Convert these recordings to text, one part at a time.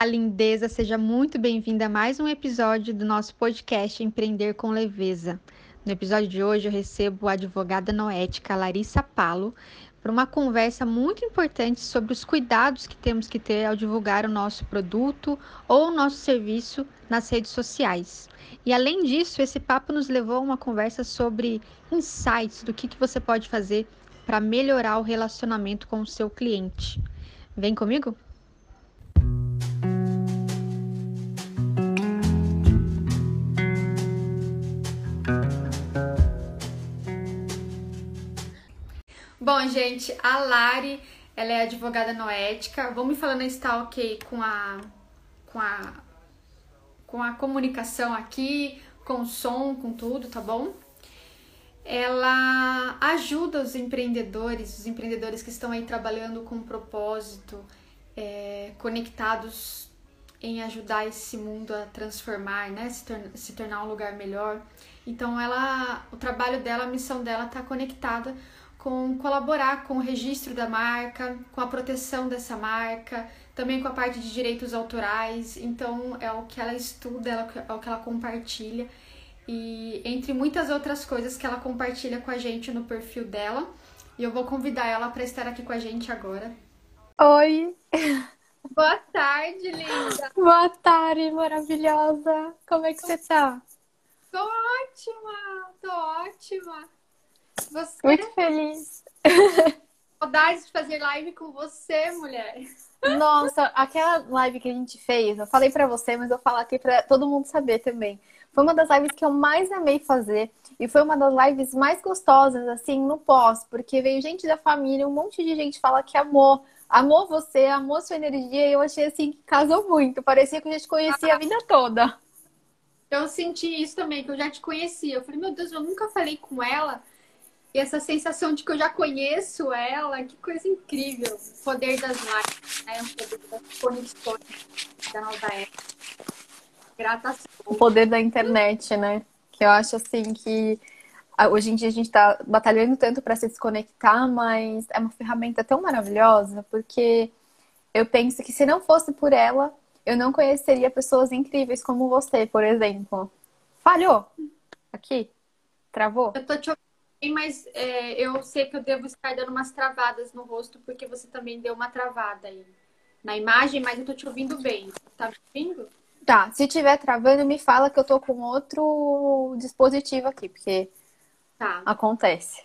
A lindeza, seja muito bem-vinda a mais um episódio do nosso podcast Empreender com Leveza. No episódio de hoje eu recebo a advogada noética Larissa Palo para uma conversa muito importante sobre os cuidados que temos que ter ao divulgar o nosso produto ou o nosso serviço nas redes sociais. E além disso, esse papo nos levou a uma conversa sobre insights do que, que você pode fazer para melhorar o relacionamento com o seu cliente. Vem comigo? Bom, gente, a Lari, ela é advogada noética. Vamos me falando se está ok com a, com a com a comunicação aqui, com o som, com tudo, tá bom? Ela ajuda os empreendedores, os empreendedores que estão aí trabalhando com um propósito, é, conectados em ajudar esse mundo a transformar, né? Se, se tornar um lugar melhor. Então, ela, o trabalho dela, a missão dela está conectada com colaborar com o registro da marca, com a proteção dessa marca, também com a parte de direitos autorais. Então é o que ela estuda, é o que ela compartilha. E entre muitas outras coisas que ela compartilha com a gente no perfil dela. E eu vou convidar ela para estar aqui com a gente agora. Oi! Boa tarde, linda! Boa tarde, maravilhosa! Como é que você tá? Tô ótima! Tô ótima! Você... Muito feliz. Saudades de fazer live com você, mulher. Nossa, aquela live que a gente fez, eu falei para você, mas eu falo aqui para todo mundo saber também. Foi uma das lives que eu mais amei fazer e foi uma das lives mais gostosas, assim, no pós, porque veio gente da família, um monte de gente fala que amou, amou você, amou sua energia e eu achei assim que casou muito. Parecia que a gente conhecia a vida toda. Eu senti isso também, que eu já te conhecia. Eu falei, meu Deus, eu nunca falei com ela. E essa sensação de que eu já conheço ela, que coisa incrível. O poder das lives, né? O poder das conexões da nova era. Grata O poder da internet, né? Que eu acho assim que hoje em dia a gente está batalhando tanto para se desconectar, mas é uma ferramenta tão maravilhosa, porque eu penso que se não fosse por ela, eu não conheceria pessoas incríveis como você, por exemplo. Falhou? Aqui? Travou? Eu tô te mas é, eu sei que eu devo estar dando umas travadas no rosto, porque você também deu uma travada aí na imagem, mas eu tô te ouvindo bem. Tá me ouvindo? Tá, se tiver travando, me fala que eu tô com outro dispositivo aqui, porque tá. acontece.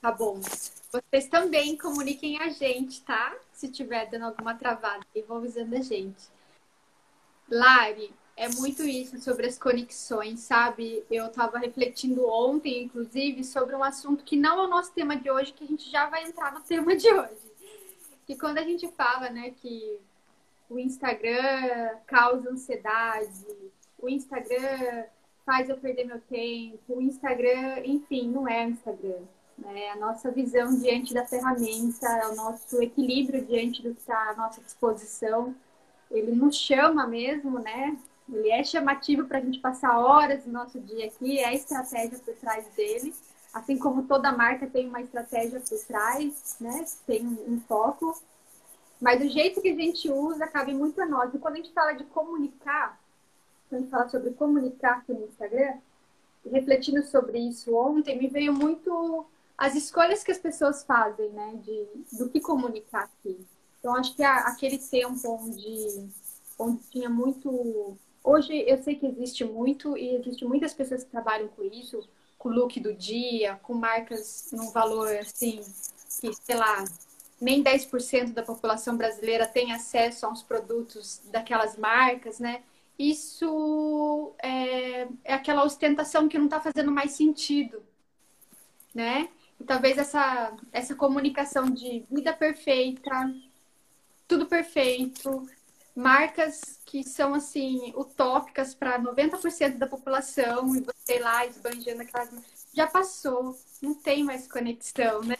Tá bom. Vocês também comuniquem a gente, tá? Se tiver dando alguma travada, e vão avisando a gente. Lari, é muito isso sobre as conexões, sabe? Eu estava refletindo ontem, inclusive, sobre um assunto que não é o nosso tema de hoje, que a gente já vai entrar no tema de hoje. Que quando a gente fala, né, que o Instagram causa ansiedade, o Instagram faz eu perder meu tempo, o Instagram, enfim, não é o Instagram. Né? A nossa visão diante da ferramenta, o nosso equilíbrio diante do que está à nossa disposição, ele nos chama mesmo, né? Ele é chamativo para a gente passar horas do nosso dia aqui, é a estratégia por trás dele. Assim como toda marca tem uma estratégia por trás, né? Tem um, foco. Mas o jeito que a gente usa cabe muito a nós. E quando a gente fala de comunicar, quando a gente fala sobre comunicar aqui no Instagram, refletindo sobre isso ontem, me veio muito as escolhas que as pessoas fazem, né? De, do que comunicar aqui. Então, acho que aquele tempo onde, onde tinha muito Hoje eu sei que existe muito e existe muitas pessoas que trabalham com isso, com o look do dia, com marcas num valor assim, que sei lá, nem 10% da população brasileira tem acesso aos produtos daquelas marcas, né? Isso é, é aquela ostentação que não está fazendo mais sentido, né? E talvez essa, essa comunicação de vida perfeita, tudo perfeito, marcas que são assim utópicas para 90% da população e você lá esbanjando aquelas já passou, não tem mais conexão, né?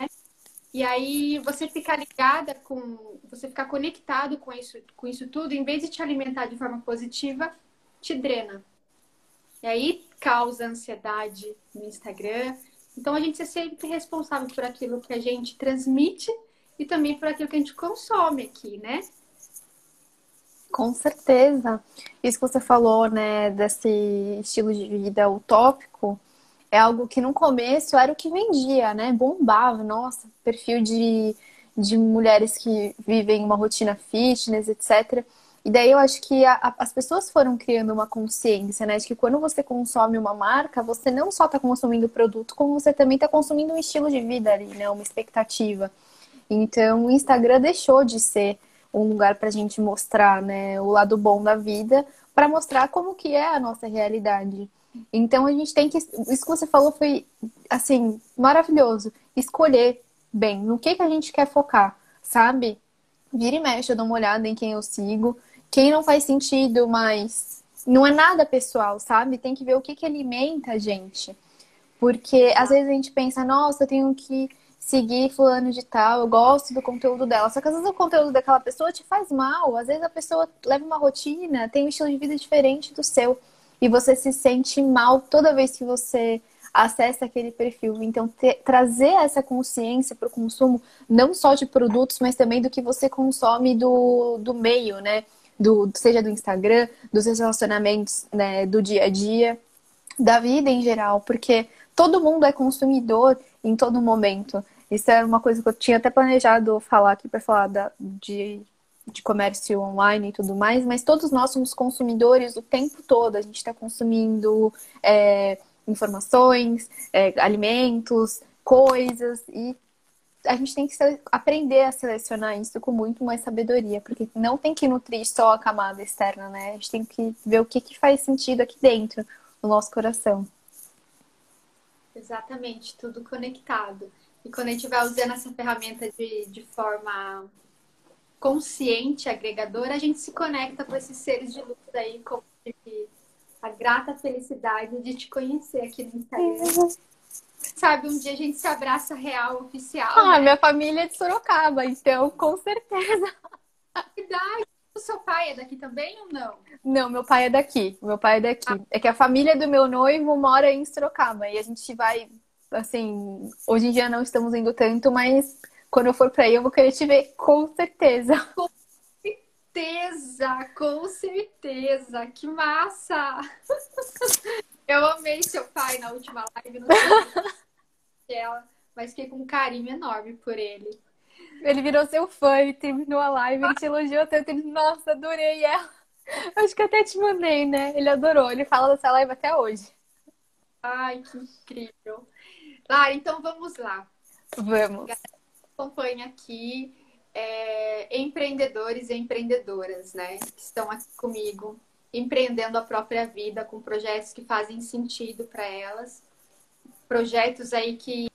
E aí você ficar ligada com, você ficar conectado com isso, com isso tudo, em vez de te alimentar de forma positiva, te drena. E aí causa ansiedade no Instagram. Então a gente é sempre responsável por aquilo que a gente transmite e também por aquilo que a gente consome aqui, né? Com certeza. Isso que você falou, né, desse estilo de vida utópico, é algo que no começo era o que vendia, né? Bombava, nossa, perfil de, de mulheres que vivem uma rotina fitness, etc. E daí eu acho que a, a, as pessoas foram criando uma consciência, né? De que quando você consome uma marca, você não só está consumindo o produto, como você também está consumindo um estilo de vida ali, né? Uma expectativa. Então o Instagram deixou de ser um lugar para a gente mostrar, né? O lado bom da vida, para mostrar como que é a nossa realidade. Então a gente tem que. Isso que você falou foi, assim, maravilhoso. Escolher bem no que, que a gente quer focar, sabe? Vira e mexe, eu dou uma olhada em quem eu sigo. Quem não faz sentido, mas não é nada pessoal, sabe? Tem que ver o que, que alimenta a gente. Porque às vezes a gente pensa, nossa, eu tenho que seguir fulano de tal, eu gosto do conteúdo dela. Só que às vezes o conteúdo daquela pessoa te faz mal. Às vezes a pessoa leva uma rotina, tem um estilo de vida diferente do seu e você se sente mal toda vez que você acessa aquele perfil. Então, ter, trazer essa consciência para o consumo, não só de produtos, mas também do que você consome do, do meio, né? Do, seja do Instagram, dos relacionamentos né, do dia a dia, da vida em geral, porque todo mundo é consumidor em todo momento. Isso é uma coisa que eu tinha até planejado falar aqui para falar da, de de comércio online e tudo mais, mas todos nós somos consumidores o tempo todo. A gente está consumindo é, informações, é, alimentos, coisas, e a gente tem que aprender a selecionar isso com muito mais sabedoria, porque não tem que nutrir só a camada externa, né? A gente tem que ver o que, que faz sentido aqui dentro, no nosso coração. Exatamente, tudo conectado. E quando a gente vai usando essa ferramenta de, de forma consciente, agregadora, a gente se conecta com esses seres de luz aí, com a grata felicidade de te conhecer aqui no Instagram. Sabe, um dia a gente se abraça real, oficial. Ah, né? minha família é de Sorocaba, então com certeza. Verdade. O seu pai é daqui também ou não? Não, meu pai é daqui. Meu pai é daqui. Ah. É que a família do meu noivo mora em Sorocaba. E a gente vai, assim, hoje em dia não estamos indo tanto, mas quando eu for pra aí, eu vou querer te ver, com certeza. Com certeza, com certeza. Que massa! Eu amei seu pai na última live, não sei ela, mas fiquei com um carinho enorme por ele. Ele virou seu fã, ele terminou a live, ele te elogiou tanto, ele, nossa, adorei ela. Acho que até te mandei, né? Ele adorou, ele fala dessa live até hoje. Ai, que incrível. Lara, então vamos lá. Vamos acompanha aqui é, empreendedores e empreendedoras, né? Que estão aqui comigo, empreendendo a própria vida com projetos que fazem sentido para elas. Projetos aí que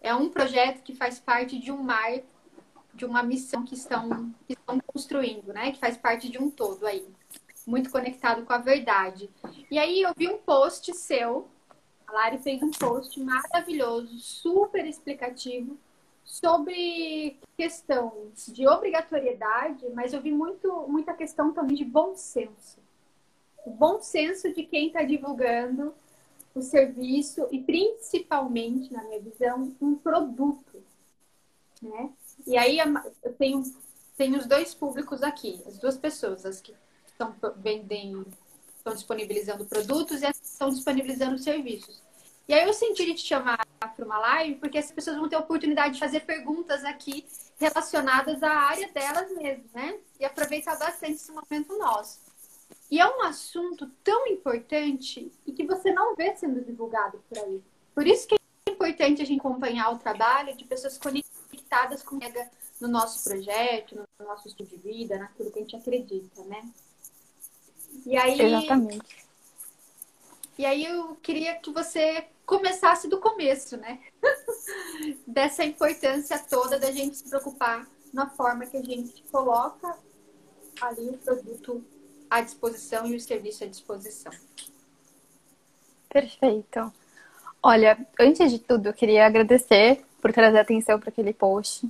é um projeto que faz parte de um mar, de uma missão que estão, que estão construindo, né? Que faz parte de um todo aí. Muito conectado com a verdade. E aí eu vi um post seu, a Lari fez um post maravilhoso, super explicativo sobre questão de obrigatoriedade, mas eu vi muito, muita questão também de bom senso. O bom senso de quem está divulgando o serviço e principalmente, na minha visão, um produto. Né? E aí eu tenho, tenho os dois públicos aqui, as duas pessoas, as que estão vendendo, estão disponibilizando produtos e as que estão disponibilizando serviços. E aí eu senti de te chamar para uma live, porque as pessoas vão ter a oportunidade de fazer perguntas aqui relacionadas à área delas mesmas, né? E aproveitar bastante esse momento nosso. E é um assunto tão importante e que você não vê sendo divulgado por aí. Por isso que é importante a gente acompanhar o trabalho de pessoas conectadas com no nosso projeto, no nosso estilo de vida, naquilo que a gente acredita, né? E aí, Exatamente. E aí eu queria que você começasse do começo, né? Dessa importância toda da gente se preocupar na forma que a gente coloca ali o produto à disposição e o serviço à disposição. Perfeito. Olha, antes de tudo, eu queria agradecer por trazer atenção para aquele post.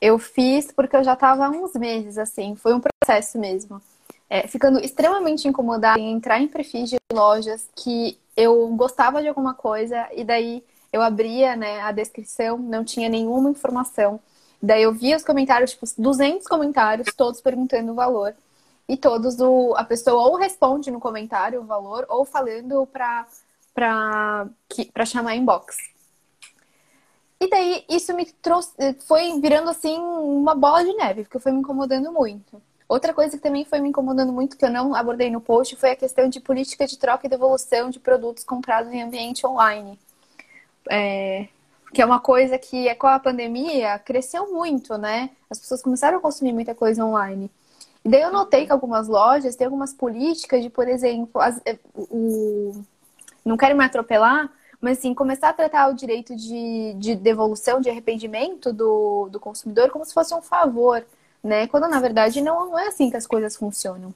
Eu fiz porque eu já estava há uns meses, assim, foi um processo mesmo é, ficando extremamente incomodada em entrar em perfis de lojas que eu gostava de alguma coisa e daí eu abria né, a descrição, não tinha nenhuma informação. Daí eu via os comentários, tipo, 200 comentários, todos perguntando o valor. e todos o, a pessoa ou responde no comentário o valor ou falando para chamar inbox. E daí isso me trouxe, foi virando assim uma bola de neve, porque foi me incomodando muito. Outra coisa que também foi me incomodando muito, que eu não abordei no post, foi a questão de política de troca e devolução de produtos comprados em ambiente online. É, que é uma coisa que, com a pandemia, cresceu muito, né? As pessoas começaram a consumir muita coisa online. E daí eu notei que algumas lojas têm algumas políticas de, por exemplo, as, é, o, não quero me atropelar, mas assim, começar a tratar o direito de, de devolução, de arrependimento do, do consumidor como se fosse um favor, né? Quando na verdade não, não é assim que as coisas funcionam.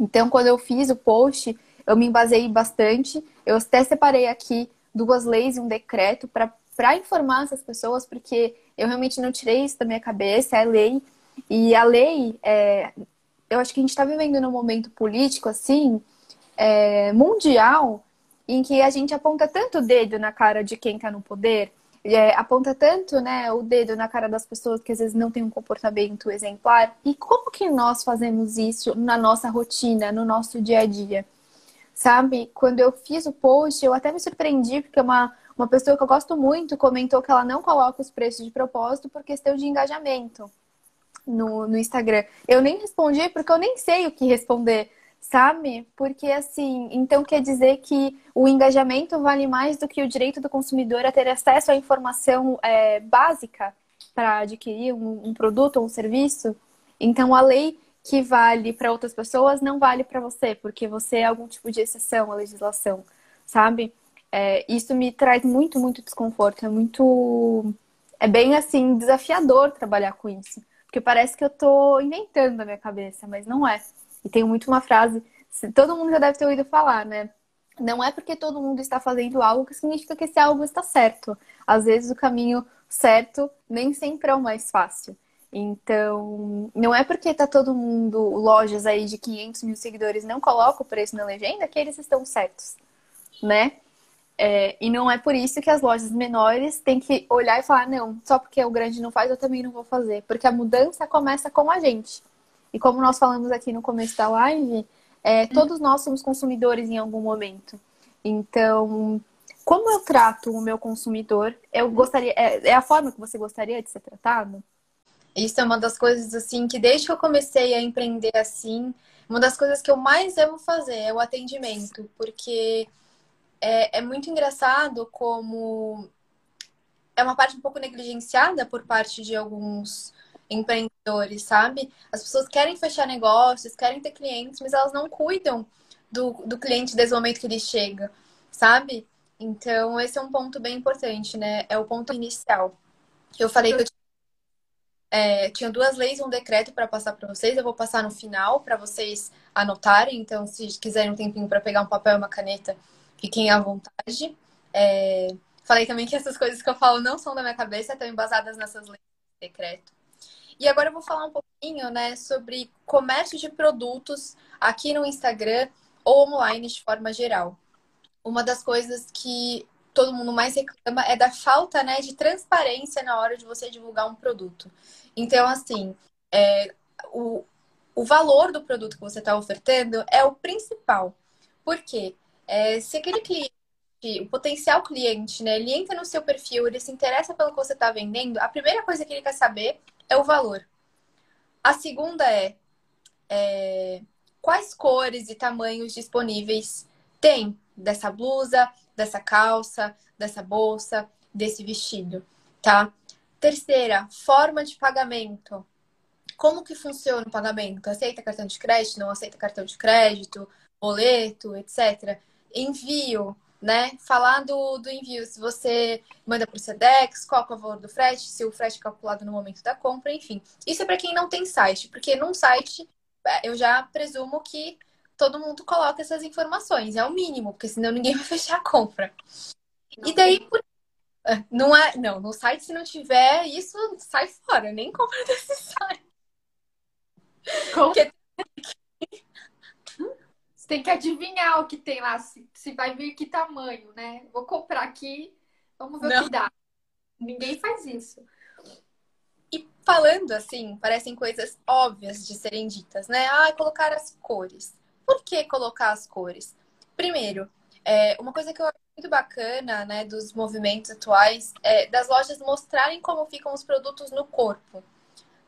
Então, quando eu fiz o post, eu me embasei bastante. Eu até separei aqui duas leis e um decreto para informar essas pessoas, porque eu realmente não tirei isso da minha cabeça, é lei. E a lei, é, eu acho que a gente está vivendo num momento político assim, é, mundial, em que a gente aponta tanto o dedo na cara de quem está no poder, é, aponta tanto né, o dedo na cara das pessoas que às vezes não têm um comportamento exemplar. E como que nós fazemos isso na nossa rotina, no nosso dia a dia? Sabe? Quando eu fiz o post, eu até me surpreendi, porque uma, uma pessoa que eu gosto muito comentou que ela não coloca os preços de propósito por questão de engajamento no, no Instagram. Eu nem respondi porque eu nem sei o que responder sabe? Porque assim, então quer dizer que o engajamento vale mais do que o direito do consumidor a ter acesso à informação é, básica para adquirir um, um, produto ou um serviço. Então a lei que vale para outras pessoas não vale para você, porque você é algum tipo de exceção à legislação, sabe? É, isso me traz muito, muito desconforto. É muito. É bem assim, desafiador trabalhar com isso. Porque parece que eu estou inventando na minha cabeça, mas não é. E tem muito uma frase, todo mundo já deve ter ouvido falar, né? Não é porque todo mundo está fazendo algo que significa que esse algo está certo. Às vezes o caminho certo nem sempre é o mais fácil. Então, não é porque tá todo mundo, lojas aí de 500 mil seguidores não colocam o preço na legenda que eles estão certos, né? É, e não é por isso que as lojas menores têm que olhar e falar, não, só porque o grande não faz, eu também não vou fazer. Porque a mudança começa com a gente. E como nós falamos aqui no começo da live, é, todos nós somos consumidores em algum momento. Então, como eu trato o meu consumidor, eu gostaria. É, é, a forma que você gostaria de ser tratado? Isso é uma das coisas assim que desde que eu comecei a empreender assim, uma das coisas que eu mais amo fazer é o atendimento, porque é, é muito engraçado como é uma parte um pouco negligenciada por parte de alguns empreendedores, sabe? As pessoas querem fechar negócios, querem ter clientes, mas elas não cuidam do, do cliente desde o momento que ele chega, sabe? Então, esse é um ponto bem importante, né? É o ponto inicial. Eu falei que eu é, tinha duas leis e um decreto para passar para vocês. Eu vou passar no final para vocês anotarem. Então, se quiserem um tempinho para pegar um papel e uma caneta, fiquem à vontade. É, falei também que essas coisas que eu falo não são da minha cabeça, estão embasadas nessas leis e decreto. E agora eu vou falar um pouquinho, né, sobre comércio de produtos aqui no Instagram ou online de forma geral. Uma das coisas que todo mundo mais reclama é da falta, né, de transparência na hora de você divulgar um produto. Então, assim, é, o, o valor do produto que você está ofertando é o principal. Por quê? É, se aquele cliente o potencial cliente, né, ele entra no seu perfil, ele se interessa pelo que você está vendendo, a primeira coisa que ele quer saber é o valor. A segunda é, é quais cores e tamanhos disponíveis tem dessa blusa, dessa calça, dessa bolsa, desse vestido, tá? Terceira, forma de pagamento. Como que funciona o pagamento? Aceita cartão de crédito? Não aceita cartão de crédito? Boleto, etc. Envio né? Falar do, do envio, se você manda para o SEDEX, qual é o valor do frete, se o frete é calculado no momento da compra, enfim. Isso é para quem não tem site, porque num site é, eu já presumo que todo mundo coloca essas informações, é o mínimo, porque senão ninguém vai fechar a compra. Não e daí, por... É, não é, não, no site se não tiver isso, sai fora, nem compra desse site. Como? Porque tem que adivinhar o que tem lá, se, se vai vir que tamanho, né? Vou comprar aqui, vamos ver Não. o que dá. Ninguém faz isso. E falando assim, parecem coisas óbvias de serem ditas, né? Ah, colocar as cores. Por que colocar as cores? Primeiro, é, uma coisa que eu acho muito bacana, né, dos movimentos atuais, é das lojas mostrarem como ficam os produtos no corpo.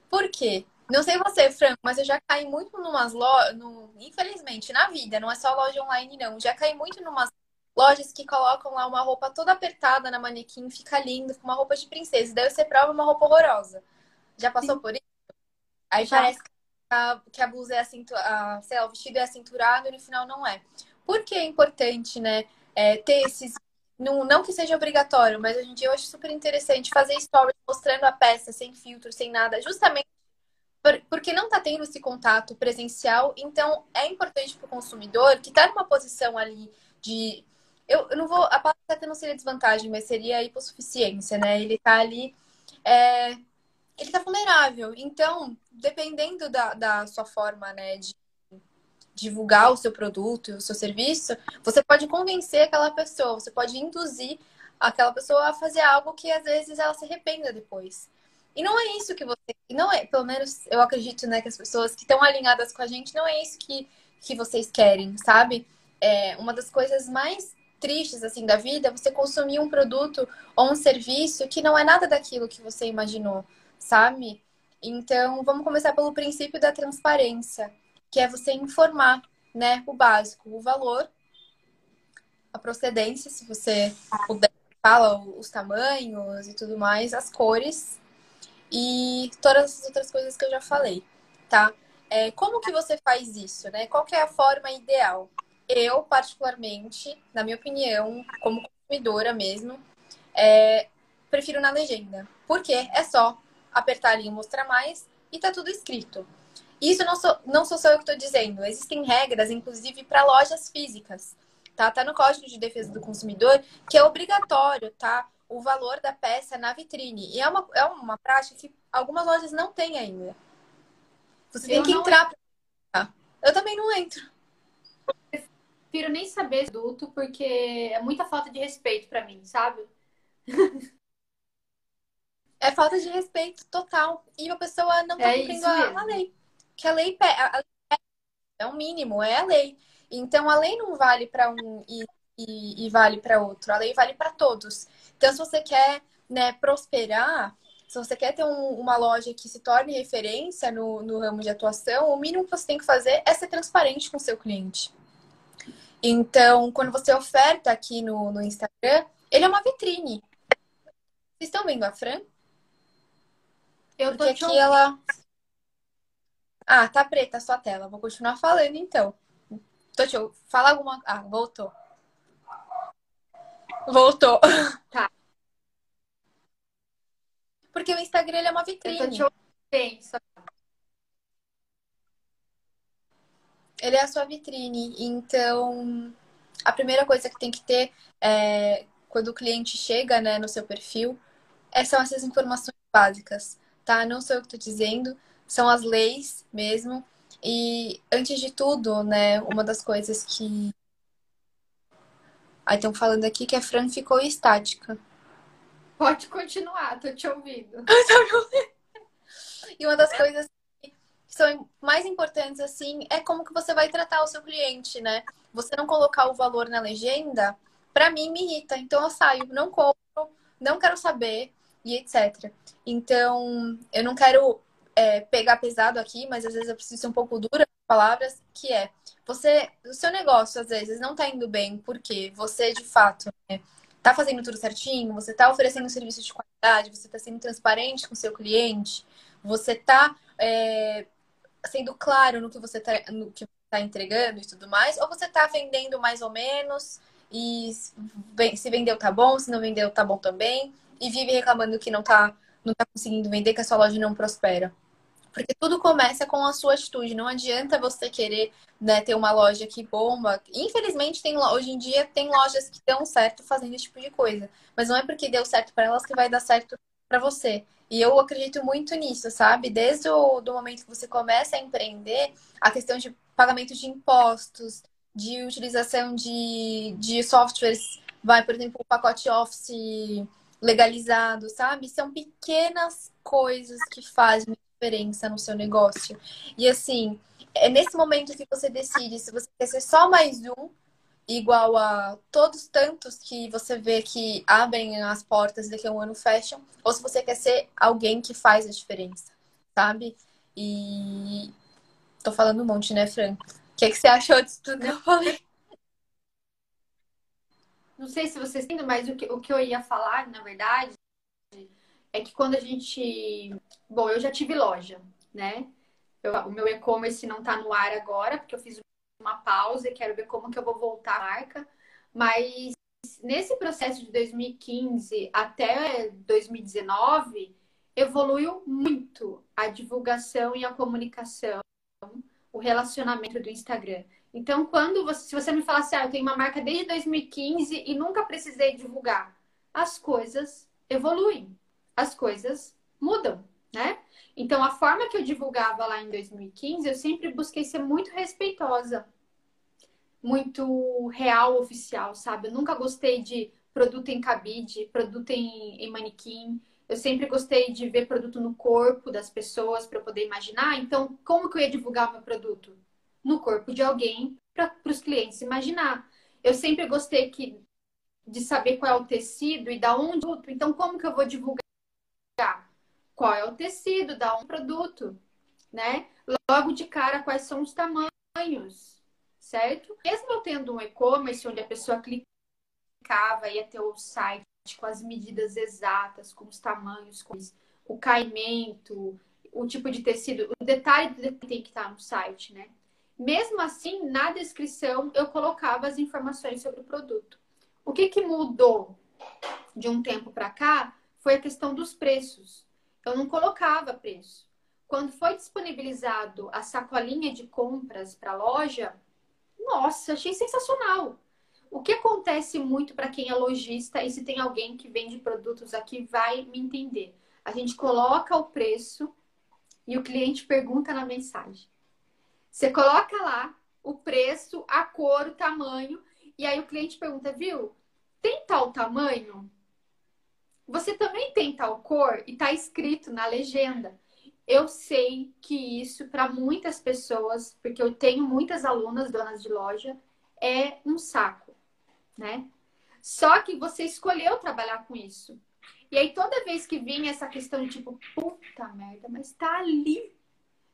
Por quê? Não sei você, Franco, mas eu já caí muito numas lojas, no... infelizmente, na vida, não é só loja online, não. Já caí muito numas lojas que colocam lá uma roupa toda apertada na manequim, fica lindo, com uma roupa de princesa. E daí você prova uma roupa horrorosa. Já passou Sim. por isso? Aí Já. parece que a, que a blusa é acinturada, sei lá, o vestido é acinturado e no final não é. Por que é importante, né, é, ter esses não, não que seja obrigatório, mas hoje em dia eu acho super interessante fazer stories mostrando a peça sem filtro, sem nada, justamente porque não está tendo esse contato presencial, então é importante para o consumidor que está numa posição ali de. Eu, eu não vou. A palavra até não seria desvantagem, mas seria hipossuficiência, né? Ele está ali. É, ele está vulnerável. Então, dependendo da, da sua forma né, de divulgar o seu produto o seu serviço, você pode convencer aquela pessoa, você pode induzir aquela pessoa a fazer algo que às vezes ela se arrependa depois. E não é isso que você. Não é, pelo menos eu acredito, né, que as pessoas que estão alinhadas com a gente, não é isso que, que vocês querem, sabe? É, uma das coisas mais tristes, assim, da vida é você consumir um produto ou um serviço que não é nada daquilo que você imaginou, sabe? Então, vamos começar pelo princípio da transparência, que é você informar, né, o básico, o valor, a procedência, se você puder, fala os tamanhos e tudo mais, as cores e todas as outras coisas que eu já falei, tá? É, como que você faz isso, né? Qual é a forma ideal? Eu, particularmente, na minha opinião, como consumidora mesmo, é, prefiro na legenda. Porque é só apertar ali e mostrar mais e tá tudo escrito. Isso não sou, não sou só eu que estou dizendo. Existem regras, inclusive, para lojas físicas. Tá? tá no Código de Defesa do Consumidor, que é obrigatório, tá? O valor da peça na vitrine. E é uma, é uma prática que algumas lojas não têm ainda. Você tem eu que entrar. Pra... Eu também não entro. Eu prefiro nem saber produto, porque é muita falta de respeito para mim, sabe? É falta de respeito total. E a pessoa não tá é cumprindo a, a, lei. Que a lei, a lei é o mínimo, é a lei. Então a lei não vale para um e, e, e vale para outro. A lei vale para todos. Então, se você quer né, prosperar, se você quer ter um, uma loja que se torne referência no, no ramo de atuação, o mínimo que você tem que fazer é ser transparente com o seu cliente. Então, quando você oferta aqui no, no Instagram, ele é uma vitrine. Vocês estão vendo a Fran? Eu Porque aqui ela. Ah, tá preta a sua tela. Vou continuar falando então. Tô te... Fala alguma. Ah, voltou. Voltou. Tá. Porque o Instagram é uma vitrine. Eu tô te ouvindo. Ele é a sua vitrine. Então, a primeira coisa que tem que ter é, quando o cliente chega né, no seu perfil é, são essas informações básicas, tá? Não sou eu que estou dizendo, são as leis mesmo. E antes de tudo, né, uma das coisas que Aí estão falando aqui que a Fran ficou estática. Pode continuar, tô te ouvindo. e uma das coisas que são mais importantes, assim, é como que você vai tratar o seu cliente, né? Você não colocar o valor na legenda, para mim me irrita. Então eu saio, não compro, não quero saber e etc. Então, eu não quero é, pegar pesado aqui, mas às vezes eu preciso ser um pouco dura com palavras, que é você, o seu negócio às vezes não está indo bem porque você de fato né, tá fazendo tudo certinho, você está oferecendo um serviço de qualidade, você está sendo transparente com o seu cliente, você está é, sendo claro no que você está tá entregando e tudo mais, ou você está vendendo mais ou menos e se vendeu tá bom, se não vendeu tá bom também, e vive reclamando que não tá, não tá conseguindo vender, que a sua loja não prospera. Porque tudo começa com a sua atitude. Não adianta você querer né, ter uma loja que bomba. Infelizmente, tem, hoje em dia tem lojas que dão certo fazendo esse tipo de coisa. Mas não é porque deu certo para elas que vai dar certo para você. E eu acredito muito nisso, sabe? Desde o do momento que você começa a empreender, a questão de pagamento de impostos, de utilização de, de softwares, vai, por exemplo, o pacote Office legalizado, sabe? São pequenas coisas que fazem diferença no seu negócio. E assim, é nesse momento que você decide se você quer ser só mais um, igual a todos tantos que você vê que abrem as portas daqui a um ano fecham, ou se você quer ser alguém que faz a diferença, sabe? E tô falando um monte, né, Fran? O que, é que você achou disso tudo que eu falei? Não sei se vocês entendem, mas o que, o que eu ia falar, na verdade, é que quando a gente. Bom, eu já tive loja, né? Eu, o meu e-commerce não tá no ar agora, porque eu fiz uma pausa e quero ver como que eu vou voltar a marca. Mas nesse processo de 2015 até 2019, evoluiu muito a divulgação e a comunicação, o relacionamento do Instagram. Então, quando você, se você me falasse, ah, eu tenho uma marca desde 2015 e nunca precisei divulgar, as coisas evoluem, as coisas mudam, né? Então, a forma que eu divulgava lá em 2015, eu sempre busquei ser muito respeitosa, muito real, oficial, sabe? Eu nunca gostei de produto em cabide, produto em, em manequim. Eu sempre gostei de ver produto no corpo das pessoas para poder imaginar. Então, como que eu ia divulgar meu produto? No corpo de alguém para os clientes imaginar. Eu sempre gostei que, de saber qual é o tecido e da onde. Então, como que eu vou divulgar? Qual é o tecido da um produto, né? Logo de cara, quais são os tamanhos, certo? Mesmo eu tendo um e-commerce onde a pessoa clicava, ia ter o site com as medidas exatas, com os tamanhos, com o caimento, o tipo de tecido, o detalhe tem que estar no site, né? Mesmo assim, na descrição eu colocava as informações sobre o produto. O que, que mudou de um tempo para cá foi a questão dos preços eu não colocava preço. Quando foi disponibilizado a sacolinha de compras para a loja, nossa, achei sensacional. O que acontece muito para quem é lojista e se tem alguém que vende produtos aqui vai me entender. A gente coloca o preço e o cliente pergunta na mensagem. Você coloca lá o preço, a cor, o tamanho, e aí o cliente pergunta, viu? Tem tal tamanho? Você também tem tal cor e está escrito na legenda. Eu sei que isso, para muitas pessoas, porque eu tenho muitas alunas donas de loja, é um saco, né? Só que você escolheu trabalhar com isso. E aí, toda vez que vinha essa questão tipo, puta merda, mas tá ali.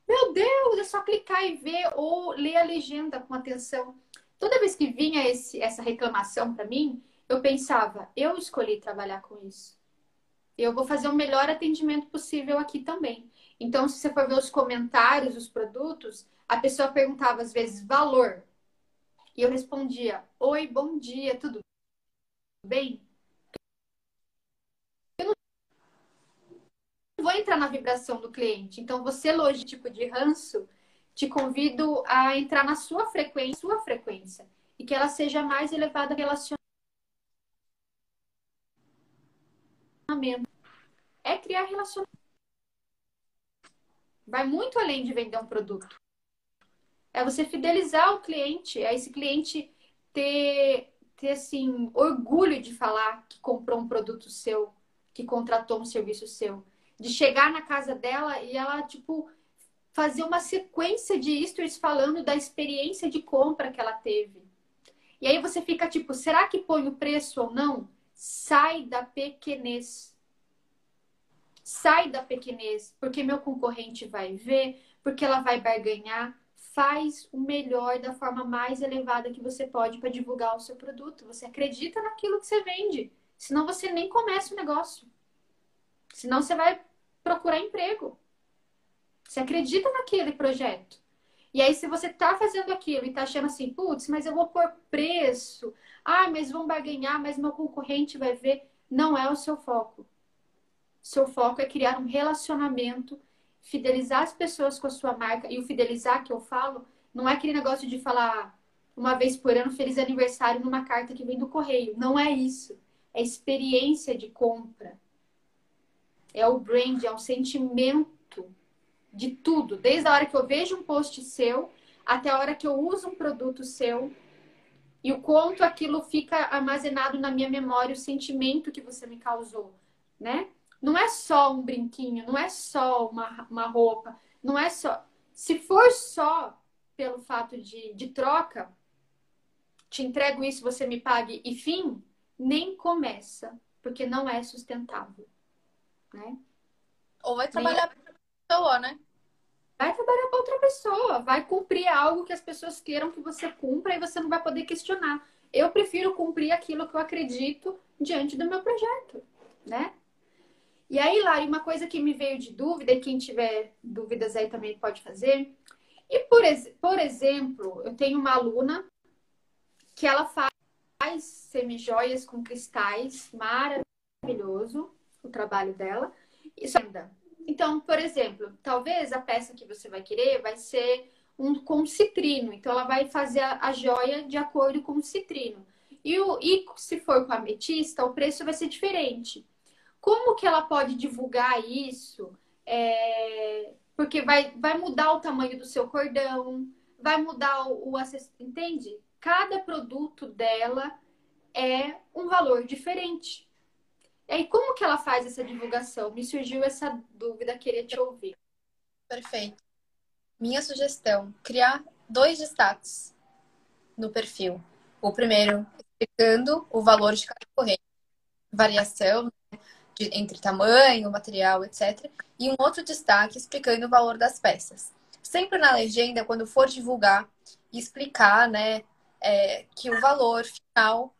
Meu Deus, é só clicar e ver ou ler a legenda com atenção. Toda vez que vinha esse, essa reclamação para mim, eu pensava, eu escolhi trabalhar com isso eu vou fazer o melhor atendimento possível aqui também. Então, se você for ver os comentários dos produtos, a pessoa perguntava às vezes valor. E eu respondia: Oi, bom dia, tudo bem? Eu não vou entrar na vibração do cliente. Então, você, logístico de ranço, te convido a entrar na sua frequência, sua frequência, e que ela seja mais elevada relacionamento é criar relacionamento. Vai muito além de vender um produto. É você fidelizar o cliente, é esse cliente ter, ter assim, orgulho de falar que comprou um produto seu, que contratou um serviço seu. De chegar na casa dela e ela, tipo, fazer uma sequência de stories falando da experiência de compra que ela teve. E aí você fica tipo, será que põe o preço ou não? Sai da pequenez. Sai da pequenez, porque meu concorrente vai ver, porque ela vai barganhar. Faz o melhor da forma mais elevada que você pode para divulgar o seu produto. Você acredita naquilo que você vende. Senão você nem começa o negócio. Senão você vai procurar emprego. Você acredita naquele projeto. E aí, se você tá fazendo aquilo e tá achando assim, putz, mas eu vou pôr preço, ah, mas vão barganhar, mas meu concorrente vai ver. Não é o seu foco. Seu foco é criar um relacionamento, fidelizar as pessoas com a sua marca. E o fidelizar que eu falo não é aquele negócio de falar uma vez por ano feliz aniversário numa carta que vem do correio. Não é isso. É experiência de compra. É o brand, é um sentimento de tudo. Desde a hora que eu vejo um post seu até a hora que eu uso um produto seu e o quanto aquilo fica armazenado na minha memória, o sentimento que você me causou, né? Não é só um brinquinho, não é só uma, uma roupa, não é só. Se for só pelo fato de, de troca, te entrego isso, você me pague e fim, nem começa, porque não é sustentável, né? Ou vai trabalhar para outra pessoa, né? Vai trabalhar para outra pessoa, vai cumprir algo que as pessoas queiram que você cumpra e você não vai poder questionar. Eu prefiro cumprir aquilo que eu acredito diante do meu projeto, né? E aí, Lari, uma coisa que me veio de dúvida, e quem tiver dúvidas aí também pode fazer. E, por, por exemplo, eu tenho uma aluna que ela faz semijoias com cristais, maravilhoso o trabalho dela. Isso ainda. Então, por exemplo, talvez a peça que você vai querer vai ser um com citrino. Então, ela vai fazer a, a joia de acordo com o citrino. E, o, e se for com ametista, o preço vai ser diferente. Como que ela pode divulgar isso? É... Porque vai, vai mudar o tamanho do seu cordão, vai mudar o, o entende? Cada produto dela é um valor diferente. E aí, como que ela faz essa divulgação? Me surgiu essa dúvida, queria te ouvir. Perfeito. Minha sugestão: criar dois destaques no perfil. O primeiro, explicando o valor de cada corrente, variação de, entre tamanho, material, etc. E um outro destaque explicando o valor das peças. Sempre na legenda, quando for divulgar explicar, né, é, que o valor final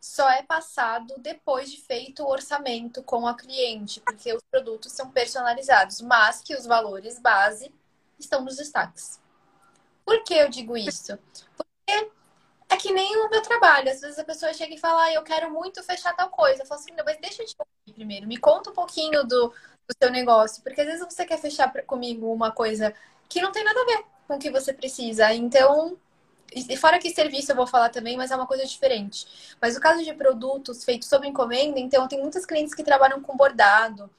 só é passado depois de feito o orçamento com a cliente, porque os produtos são personalizados, mas que os valores base estão nos destaques. Por que eu digo isso? Porque é que nem o meu trabalho. Às vezes a pessoa chega e fala, ah, eu quero muito fechar tal coisa. Eu falo assim, mas deixa eu te ouvir primeiro. Me conta um pouquinho do, do seu negócio. Porque às vezes você quer fechar comigo uma coisa que não tem nada a ver com o que você precisa. Então, e fora que serviço eu vou falar também, mas é uma coisa diferente. Mas o caso de produtos feitos sob encomenda, então tem muitas clientes que trabalham com bordado,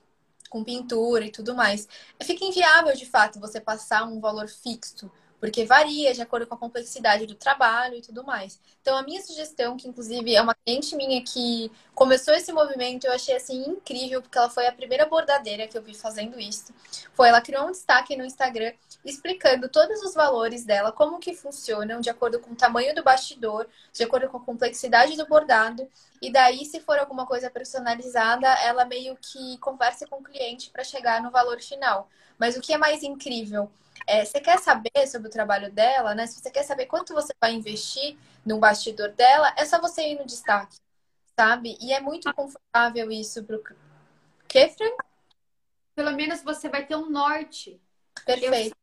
com pintura e tudo mais. Fica inviável, de fato, você passar um valor fixo porque varia de acordo com a complexidade do trabalho e tudo mais. Então, a minha sugestão, que inclusive é uma cliente minha que começou esse movimento, eu achei assim incrível, porque ela foi a primeira bordadeira que eu vi fazendo isso. Foi ela criou um destaque no Instagram explicando todos os valores dela, como que funcionam de acordo com o tamanho do bastidor, de acordo com a complexidade do bordado. E daí, se for alguma coisa personalizada, ela meio que conversa com o cliente para chegar no valor final. Mas o que é mais incrível é, você quer saber sobre o trabalho dela, né? Se você quer saber quanto você vai investir no bastidor dela, é só você ir no destaque, sabe? E é muito confortável isso pro. Que, Fran? Pelo menos você vai ter um norte. Perfeito.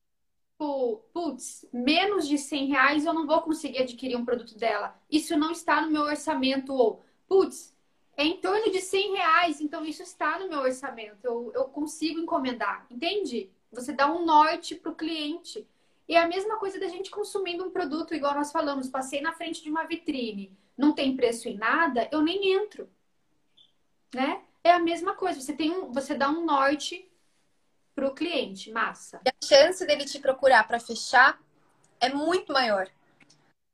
Eu, putz, menos de 100 reais eu não vou conseguir adquirir um produto dela. Isso não está no meu orçamento. Ou, putz, é em torno de 100 reais, então isso está no meu orçamento. Eu, eu consigo encomendar, entende? Você dá um norte para o cliente. E é a mesma coisa da gente consumindo um produto, igual nós falamos, passei na frente de uma vitrine, não tem preço em nada, eu nem entro. Né? É a mesma coisa, você tem um, você dá um norte para o cliente, massa. E a chance dele te procurar para fechar é muito maior.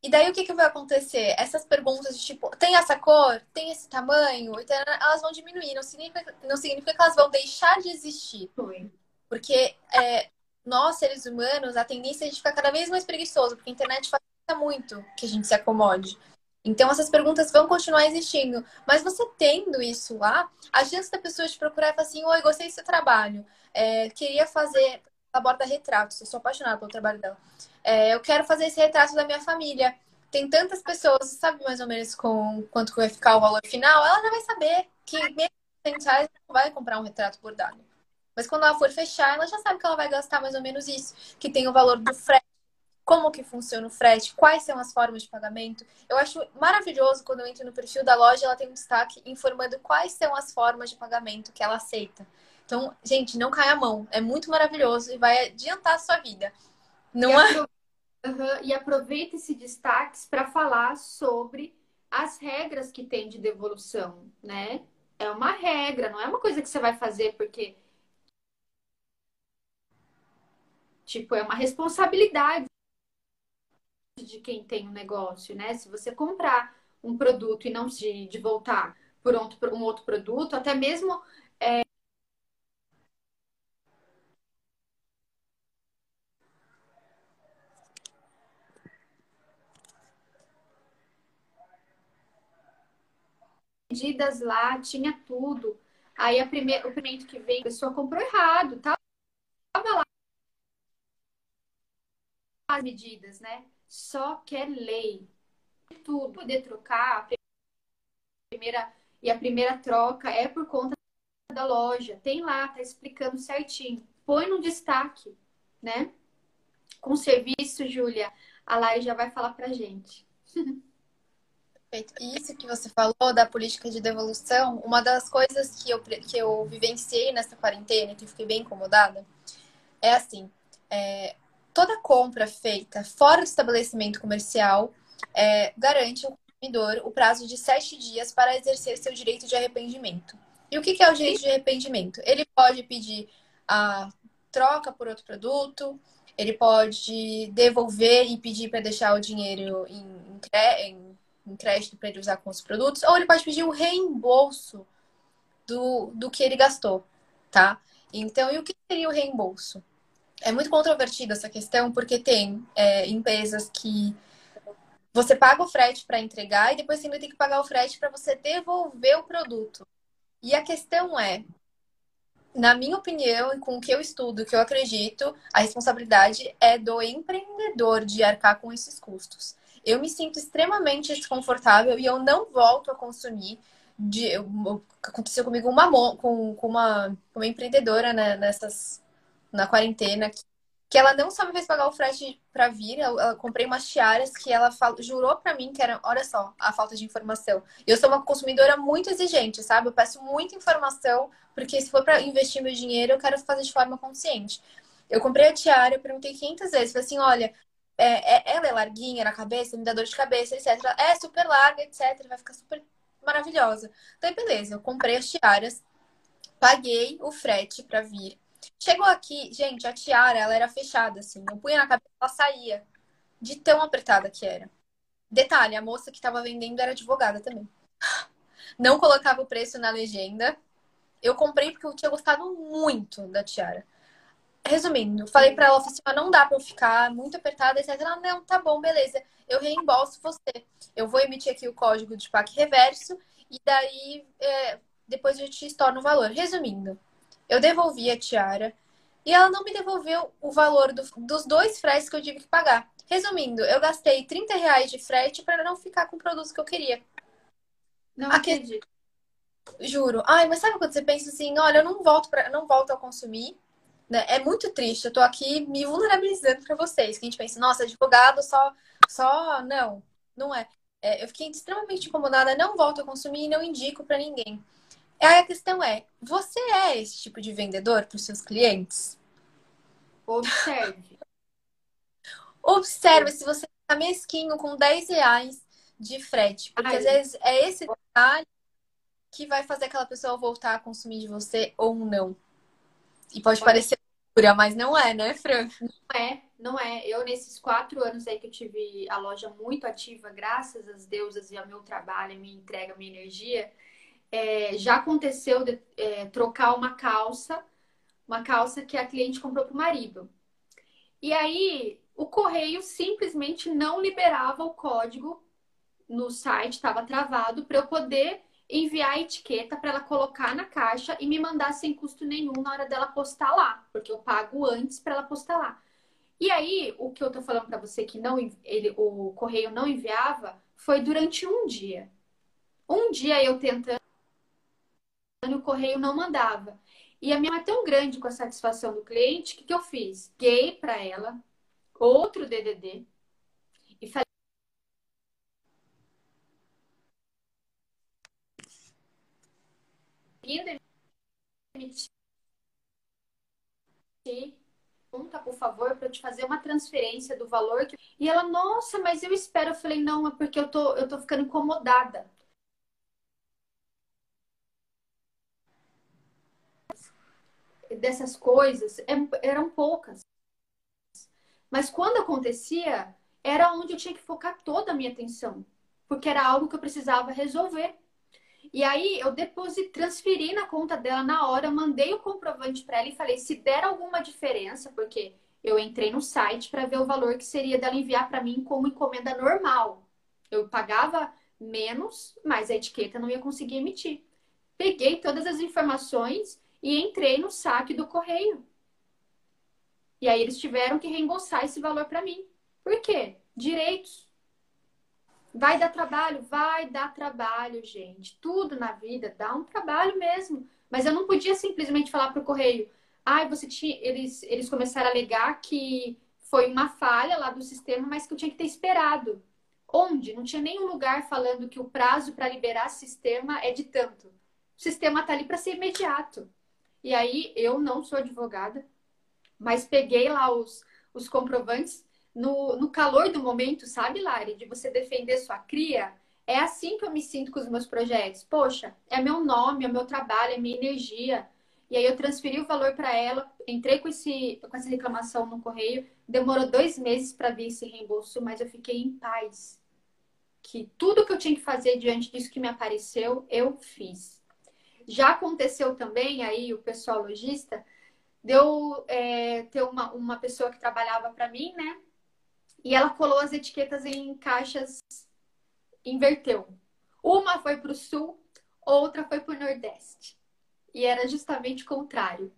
E daí o que, que vai acontecer? Essas perguntas de tipo, tem essa cor, tem esse tamanho, então elas vão diminuir. Não significa, não significa que elas vão deixar de existir. Foi. Porque é, nós, seres humanos, a tendência é a gente ficar cada vez mais preguiçoso, porque a internet facilita muito que a gente se acomode. Então, essas perguntas vão continuar existindo. Mas você tendo isso lá, a chance da pessoa te procurar e falar assim: Oi, gostei do seu trabalho. É, queria fazer. Ela borda retratos, eu sou apaixonada pelo trabalho dela. É, eu quero fazer esse retrato da minha família. Tem tantas pessoas, sabe mais ou menos com quanto vai ficar o valor final? Ela já vai saber que mesmo 100 reais não vai comprar um retrato bordado. Mas quando ela for fechar, ela já sabe que ela vai gastar mais ou menos isso, que tem o valor do frete, como que funciona o frete, quais são as formas de pagamento. Eu acho maravilhoso quando eu entro no perfil da loja, ela tem um destaque informando quais são as formas de pagamento que ela aceita. Então, gente, não cai a mão. É muito maravilhoso e vai adiantar a sua vida. Não e, é... uhum, e aproveita esse destaque para falar sobre as regras que tem de devolução, né? É uma regra, não é uma coisa que você vai fazer porque Tipo, é uma responsabilidade. de quem tem um negócio, né? Se você comprar um produto e não de, de voltar por um, um outro produto, até mesmo é, medidas lá, tinha tudo. Aí a primeira, o primeiro que vem, a pessoa comprou errado, tava lá as medidas, né? Só que é lei. Tudo poder trocar, a primeira e a primeira troca é por conta da loja. Tem lá, tá explicando certinho. Põe no destaque, né? Com serviço, Júlia, a Lari já vai falar pra gente. Perfeito. E isso que você falou da política de devolução, uma das coisas que eu, que eu vivenciei nessa quarentena, que eu fiquei bem incomodada, é assim: é, toda compra feita fora do estabelecimento comercial é, garante ao consumidor o prazo de sete dias para exercer seu direito de arrependimento. E o que é o direito de arrependimento? Ele pode pedir a troca por outro produto, ele pode devolver e pedir para deixar o dinheiro em, em em crédito para ele usar com os produtos, ou ele pode pedir o reembolso do, do que ele gastou, tá? Então, e o que seria o reembolso? É muito controvertida essa questão, porque tem é, empresas que você paga o frete para entregar e depois você ainda tem que pagar o frete para você devolver o produto. E a questão é, na minha opinião, e com o que eu estudo, o que eu acredito, a responsabilidade é do empreendedor de arcar com esses custos eu me sinto extremamente desconfortável e eu não volto a consumir. De, aconteceu comigo uma, com, com uma, uma empreendedora né, nessas, na quarentena que, ela não só me fez pagar o frete para vir, eu, eu, comprei umas tiaras que ela fal, jurou para mim que era, olha só, a falta de informação. Eu sou uma consumidora muito exigente, sabe? Eu peço muita informação, porque se for para investir meu dinheiro, eu quero fazer de forma consciente. Eu comprei a tiara, eu perguntei 500 vezes, falei assim, olha, é, é, ela é larguinha na cabeça, me dá dor de cabeça, etc. É super larga, etc. Vai ficar super maravilhosa. Então, beleza, eu comprei as tiaras, paguei o frete para vir. Chegou aqui, gente, a tiara, ela era fechada, assim. Eu punha na cabeça, ela saía. De tão apertada que era. Detalhe, a moça que estava vendendo era advogada também. Não colocava o preço na legenda. Eu comprei porque eu tinha gostado muito da tiara resumindo, falei para ela, assim, não dá para eu ficar muito apertada, etc. Ela, não, tá bom, beleza. Eu reembolso você. Eu vou emitir aqui o código de PAC reverso e daí é, depois eu te estorno o valor. Resumindo, eu devolvi a tiara e ela não me devolveu o valor do, dos dois fretes que eu tive que pagar. Resumindo, eu gastei 30 reais de frete para não ficar com o produto que eu queria. Não Aqui... acredito. Juro. Ai, mas sabe quando você pensa assim, olha, eu não volto para não volto a consumir né? É muito triste. Eu tô aqui me vulnerabilizando para vocês. Que a gente pensa, nossa, advogado só, só não, não é. é. Eu fiquei extremamente incomodada, não volto a consumir e não indico para ninguém. Aí a questão é, você é esse tipo de vendedor para os seus clientes? Observe. Observe se você tá mesquinho com 10 reais de frete. Porque Ai. às vezes é esse detalhe que vai fazer aquela pessoa voltar a consumir de você ou não. E pode, pode. parecer pura, mas não é, né, Fran? Não é, não é. Eu, nesses quatro anos aí que eu tive a loja muito ativa, graças às deusas e ao meu trabalho, minha entrega, minha energia, é, já aconteceu de é, trocar uma calça, uma calça que a cliente comprou para o marido. E aí, o correio simplesmente não liberava o código no site, estava travado, para eu poder enviar a etiqueta para ela colocar na caixa e me mandar sem custo nenhum na hora dela postar lá, porque eu pago antes para ela postar lá. E aí, o que eu tô falando para você que não ele o correio não enviava foi durante um dia. Um dia eu tentando correio não mandava. E a minha é tão grande com a satisfação do cliente, que, que eu fiz? Guei para ela outro DDD e falei conta, por favor, para eu te fazer uma transferência do valor. Que... E ela, nossa, mas eu espero. Eu falei, não, é porque eu tô, eu tô ficando incomodada. Dessas coisas, é, eram poucas. Mas quando acontecia, era onde eu tinha que focar toda a minha atenção, porque era algo que eu precisava resolver. E aí eu depositei, transferi na conta dela na hora, mandei o comprovante para ela e falei: se der alguma diferença, porque eu entrei no site para ver o valor que seria dela enviar para mim como encomenda normal. Eu pagava menos, mas a etiqueta não ia conseguir emitir. Peguei todas as informações e entrei no saque do correio. E aí eles tiveram que reembolsar esse valor para mim. Por quê? Direitos. Vai dar trabalho? Vai dar trabalho, gente. Tudo na vida dá um trabalho mesmo. Mas eu não podia simplesmente falar para o correio. Ai, ah, você tinha. Eles, eles começaram a alegar que foi uma falha lá do sistema, mas que eu tinha que ter esperado. Onde? Não tinha nenhum lugar falando que o prazo para liberar sistema é de tanto. O sistema está ali para ser imediato. E aí eu não sou advogada, mas peguei lá os, os comprovantes no, no calor do momento, sabe, Lari? De você defender sua cria. É assim que eu me sinto com os meus projetos. Poxa, é meu nome, é meu trabalho, é minha energia. E aí eu transferi o valor para ela, entrei com, esse, com essa reclamação no correio. Demorou dois meses para vir esse reembolso, mas eu fiquei em paz que tudo que eu tinha que fazer diante disso que me apareceu, eu fiz. Já aconteceu também, aí o pessoal lojista, deu é, ter uma, uma pessoa que trabalhava para mim, né? E ela colou as etiquetas em caixas, inverteu. Uma foi para o sul, outra foi para o nordeste. E era justamente o contrário.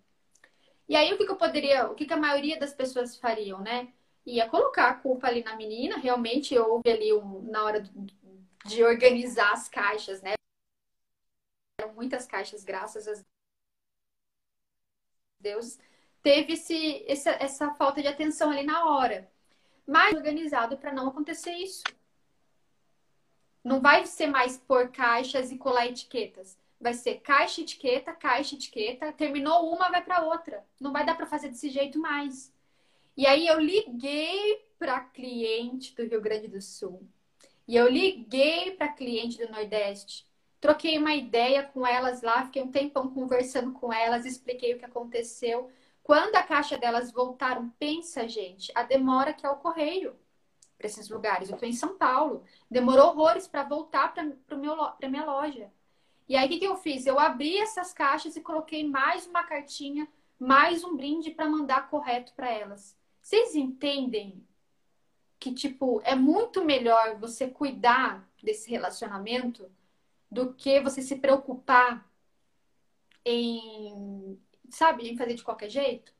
E aí o que, que eu poderia, o que, que a maioria das pessoas fariam, né? ia colocar a culpa ali na menina. Realmente houve ali um, na hora de organizar as caixas, né? Muitas caixas, graças a Deus. Teve esse, essa, essa falta de atenção ali na hora. Mas organizado para não acontecer isso. Não vai ser mais por caixas e colar etiquetas. Vai ser caixa, etiqueta, caixa, etiqueta. Terminou uma, vai para outra. Não vai dar para fazer desse jeito mais. E aí eu liguei para cliente do Rio Grande do Sul. E eu liguei para cliente do Nordeste. Troquei uma ideia com elas lá, fiquei um tempão conversando com elas, expliquei o que aconteceu. Quando a caixa delas voltaram, pensa, gente, a demora que é o correio para esses lugares. Eu estou em São Paulo. Demorou horrores para voltar para minha loja. E aí, o que, que eu fiz? Eu abri essas caixas e coloquei mais uma cartinha, mais um brinde para mandar correto para elas. Vocês entendem que, tipo, é muito melhor você cuidar desse relacionamento do que você se preocupar em, sabe, em fazer de qualquer jeito?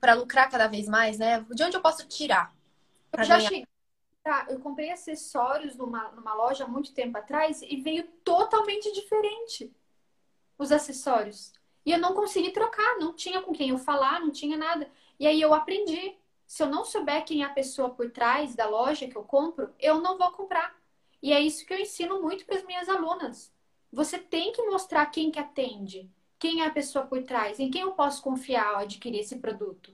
Para lucrar cada vez mais, né? De onde eu posso tirar? Eu já cheguei. Tá, eu comprei acessórios numa, numa loja há muito tempo atrás e veio totalmente diferente os acessórios. E eu não consegui trocar, não tinha com quem eu falar, não tinha nada. E aí eu aprendi se eu não souber quem é a pessoa por trás da loja que eu compro, eu não vou comprar. E é isso que eu ensino muito para as minhas alunas. Você tem que mostrar quem que atende, quem é a pessoa por trás, em quem eu posso confiar ao adquirir esse produto.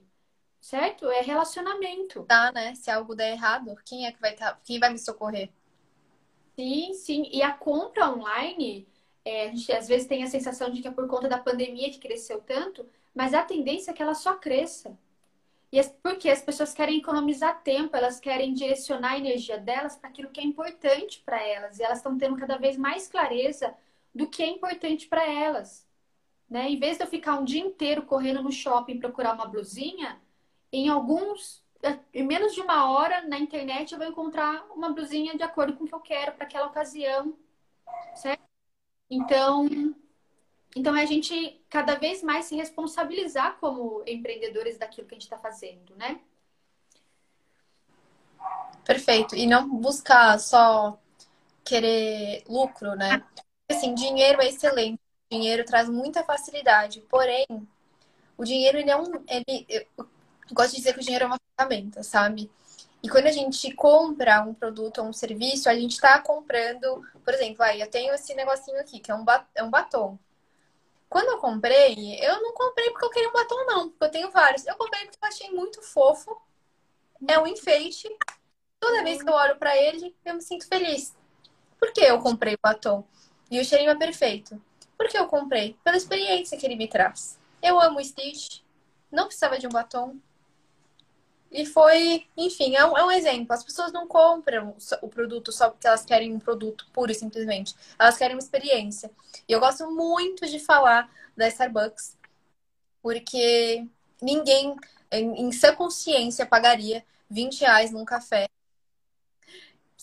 Certo? É relacionamento. Tá, né? Se algo der errado, quem é que vai tá... quem vai me socorrer? Sim, sim. E a compra online, é, a gente às vezes tem a sensação de que é por conta da pandemia que cresceu tanto, mas a tendência é que ela só cresça. E porque as pessoas querem economizar tempo, elas querem direcionar a energia delas para aquilo que é importante para elas. E elas estão tendo cada vez mais clareza do que é importante para elas. Né? Em vez de eu ficar um dia inteiro correndo no shopping procurar uma blusinha, em alguns, em menos de uma hora na internet eu vou encontrar uma blusinha de acordo com o que eu quero para aquela ocasião, certo? Então, então, é a gente cada vez mais se responsabilizar como empreendedores daquilo que a gente está fazendo, né? Perfeito. E não buscar só querer lucro, né? Assim, dinheiro é excelente. Dinheiro traz muita facilidade. Porém, o dinheiro, ele é um. Ele, eu gosto de dizer que o dinheiro é uma ferramenta, sabe? E quando a gente compra um produto ou um serviço, a gente está comprando, por exemplo, aí eu tenho esse negocinho aqui, que é um, é um batom. Quando eu comprei, eu não comprei porque eu queria um batom, não, porque eu tenho vários. Eu comprei porque eu achei muito fofo. É um enfeite. Toda vez que eu olho para ele, eu me sinto feliz. Por que eu comprei o batom? E o cheirinho é perfeito. Por que eu comprei? Pela experiência que ele me traz. Eu amo o Stitch. Não precisava de um batom. E foi, enfim, é um, é um, exemplo. As pessoas não compram o produto só porque elas querem um produto puro e simplesmente. Elas querem uma experiência. E eu gosto muito de falar da Starbucks, porque ninguém, em, em sua consciência, pagaria 20 reais num café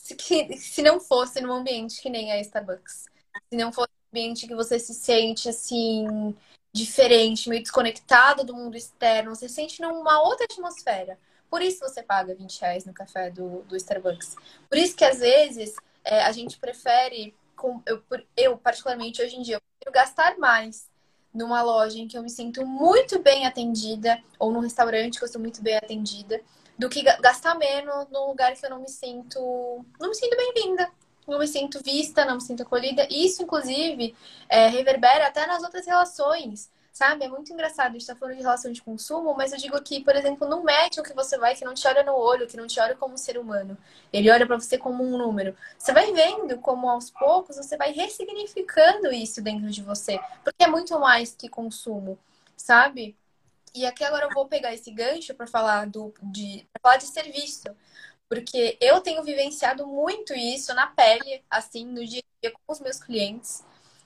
se, se não fosse num ambiente que nem a Starbucks. Se não fosse um ambiente que você se sente assim, diferente, meio desconectado do mundo externo, você se sente numa outra atmosfera. Por isso você paga 20 reais no café do, do Starbucks. Por isso que às vezes é, a gente prefere, com, eu, eu, particularmente hoje em dia, eu gastar mais numa loja em que eu me sinto muito bem atendida, ou num restaurante que eu sou muito bem atendida, do que gastar menos num lugar que eu não me sinto. não me sinto bem-vinda. Não me sinto vista, não me sinto acolhida. Isso, inclusive, é, reverbera até nas outras relações. Sabe? É muito engraçado. A gente tá falando de relação de consumo, mas eu digo aqui, por exemplo, no médico que você vai, que não te olha no olho, que não te olha como ser humano. Ele olha para você como um número. Você vai vendo como aos poucos você vai ressignificando isso dentro de você. Porque é muito mais que consumo, sabe? E aqui agora eu vou pegar esse gancho para falar do de falar de serviço, porque eu tenho vivenciado muito isso na pele, assim, no dia a dia com os meus clientes,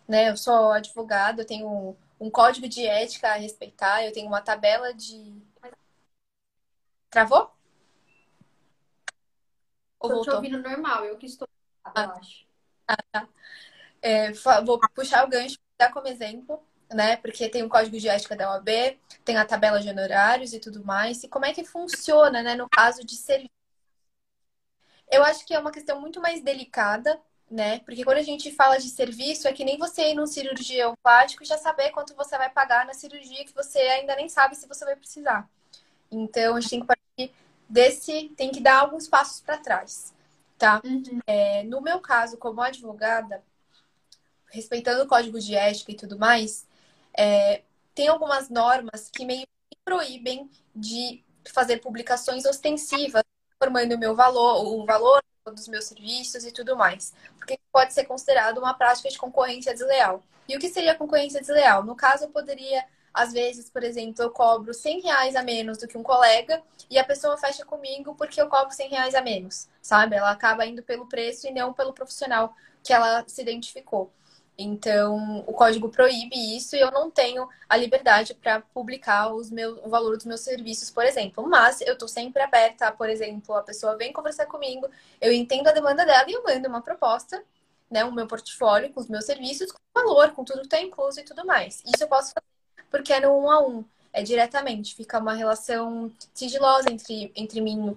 né? Eu sou advogada, eu tenho um código de ética a respeitar, eu tenho uma tabela de Travou? Ou Tô te ouvindo normal, eu que estou, ah. eu acho. Ah, tá. É, vou puxar o gancho, dar como exemplo né? Porque tem o código de ética da OAB, tem a tabela de honorários e tudo mais. E como é que funciona, né, no caso de serviço? Eu acho que é uma questão muito mais delicada, né? Porque quando a gente fala de serviço, é que nem você ir num cirurgião plástico e já saber quanto você vai pagar na cirurgia que você ainda nem sabe se você vai precisar. Então, a gente tem que partir desse, tem que dar alguns passos para trás, tá? Uhum. É, no meu caso, como advogada, respeitando o código de ética e tudo mais, é, tem algumas normas que meio que proíbem de fazer publicações ostensivas, informando o meu valor, o valor dos meus serviços e tudo mais. Porque pode ser considerado uma prática de concorrência desleal. E o que seria concorrência desleal? No caso, eu poderia, às vezes, por exemplo, eu cobro 100 reais a menos do que um colega e a pessoa fecha comigo porque eu cobro 100 reais a menos, sabe? Ela acaba indo pelo preço e não pelo profissional que ela se identificou. Então, o código proíbe isso e eu não tenho a liberdade para publicar os meus, o valor dos meus serviços, por exemplo. Mas eu estou sempre aberta, por exemplo, a pessoa vem conversar comigo, eu entendo a demanda dela e eu mando uma proposta, né, o meu portfólio com os meus serviços, com valor, com tudo que está incluso e tudo mais. Isso eu posso fazer porque é no um a um, é diretamente, fica uma relação sigilosa entre, entre mim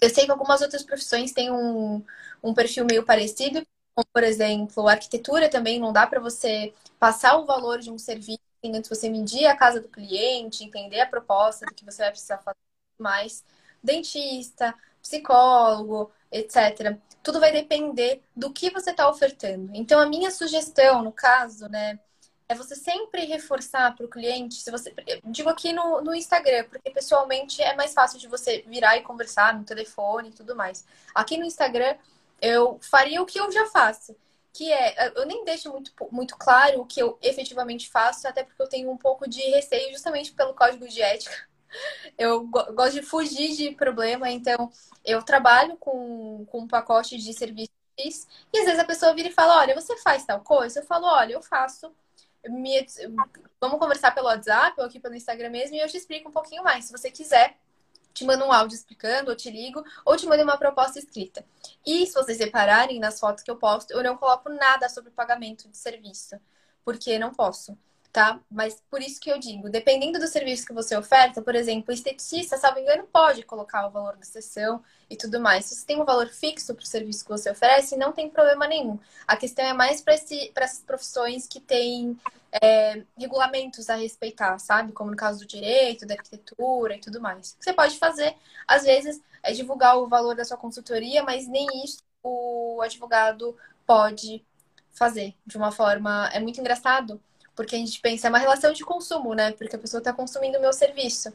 eu sei que algumas outras profissões têm um, um perfil meio parecido, como, por exemplo, arquitetura também não dá para você passar o valor de um serviço antes você medir a casa do cliente, entender a proposta do que você vai precisar fazer mais. Dentista, psicólogo, etc. Tudo vai depender do que você está ofertando. Então, a minha sugestão, no caso, né, é você sempre reforçar para o cliente, se você. digo aqui no, no Instagram, porque pessoalmente é mais fácil de você virar e conversar no telefone e tudo mais. Aqui no Instagram eu faria o que eu já faço. Que é, eu nem deixo muito, muito claro o que eu efetivamente faço, até porque eu tenho um pouco de receio justamente pelo código de ética. Eu gosto de fugir de problema, então eu trabalho com, com um pacote de serviços e às vezes a pessoa vira e fala: Olha, você faz tal coisa? Eu falo: Olha, eu faço. Me... Vamos conversar pelo WhatsApp ou aqui pelo Instagram mesmo e eu te explico um pouquinho mais, se você quiser te mando um áudio explicando, ou te ligo, ou te mando uma proposta escrita. E se vocês repararem nas fotos que eu posto, eu não coloco nada sobre pagamento de serviço, porque não posso tá? Mas por isso que eu digo, dependendo do serviço que você oferta, por exemplo, esteticista, salvo engano, pode colocar o valor da sessão e tudo mais. Se você tem um valor fixo para o serviço que você oferece, não tem problema nenhum. A questão é mais para essas profissões que têm é, regulamentos a respeitar, sabe? Como no caso do direito, da arquitetura e tudo mais. O que você pode fazer, às vezes, é divulgar o valor da sua consultoria, mas nem isso o advogado pode fazer de uma forma. É muito engraçado porque a gente pensa, é uma relação de consumo, né? Porque a pessoa está consumindo o meu serviço.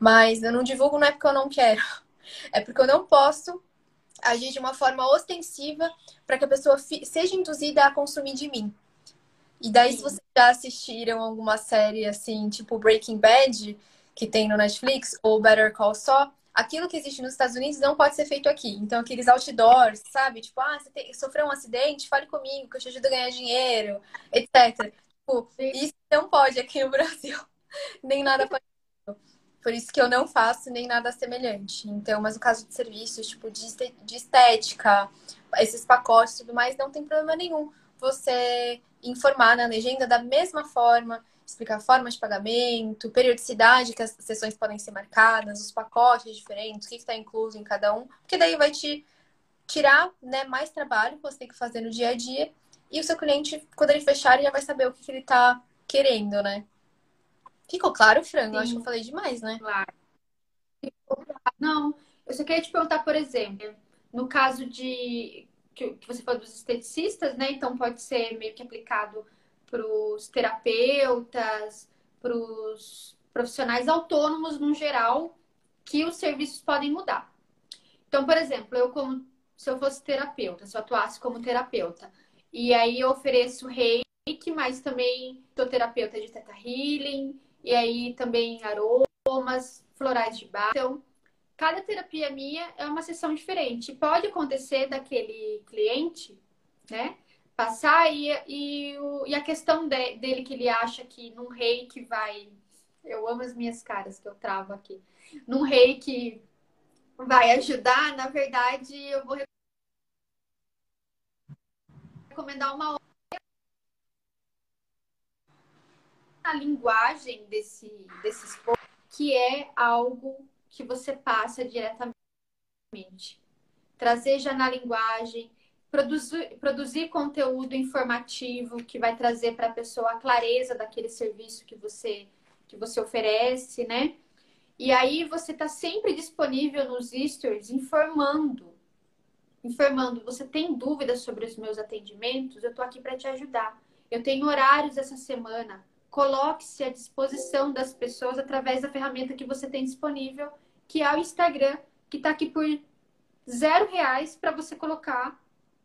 Mas eu não divulgo não é porque eu não quero. É porque eu não posso agir de uma forma ostensiva para que a pessoa seja induzida a consumir de mim. E daí, se vocês já assistiram alguma série assim, tipo Breaking Bad, que tem no Netflix, ou Better Call Saul, aquilo que existe nos Estados Unidos não pode ser feito aqui. Então, aqueles outdoors, sabe? Tipo, ah, você tem, sofreu um acidente, fale comigo, que eu te ajudo a ganhar dinheiro, etc. Tipo, isso não pode aqui no Brasil. nem nada parecido. Por isso que eu não faço nem nada semelhante. Então, mas no caso de serviços, tipo, de estética, esses pacotes e tudo mais, não tem problema nenhum você informar na legenda da mesma forma explicar forma de pagamento, periodicidade que as sessões podem ser marcadas, os pacotes diferentes, o que está incluso em cada um, porque daí vai te tirar né, mais trabalho que você tem que fazer no dia a dia e o seu cliente, quando ele fechar, ele já vai saber o que, que ele está querendo, né? Ficou claro, Fran? Eu acho que eu falei demais, né? Claro. Não, eu só queria te perguntar, por exemplo, no caso de que você falou dos esteticistas, né? Então pode ser meio que aplicado para os terapeutas, para os profissionais autônomos no geral, que os serviços podem mudar. Então, por exemplo, eu como se eu fosse terapeuta, se eu atuasse como terapeuta, e aí eu ofereço reiki, mas também sou terapeuta de teta healing, e aí também aromas, florais de bar. Então, cada terapia minha é uma sessão diferente. Pode acontecer daquele cliente, né? passar e, e, o, e a questão de, dele que ele acha que num rei que vai. Eu amo as minhas caras que eu travo aqui. Num rei que vai ajudar, na verdade, eu vou recomendar uma a linguagem desse, desses que é algo que você passa diretamente. Trazer já na linguagem, produzir, produzir conteúdo informativo que vai trazer para a pessoa a clareza daquele serviço que você, que você oferece, né? E aí você está sempre disponível nos stories informando. Informando, você tem dúvidas sobre os meus atendimentos? Eu estou aqui para te ajudar. Eu tenho horários essa semana. Coloque-se à disposição das pessoas através da ferramenta que você tem disponível, que é o Instagram, que está aqui por zero reais para você colocar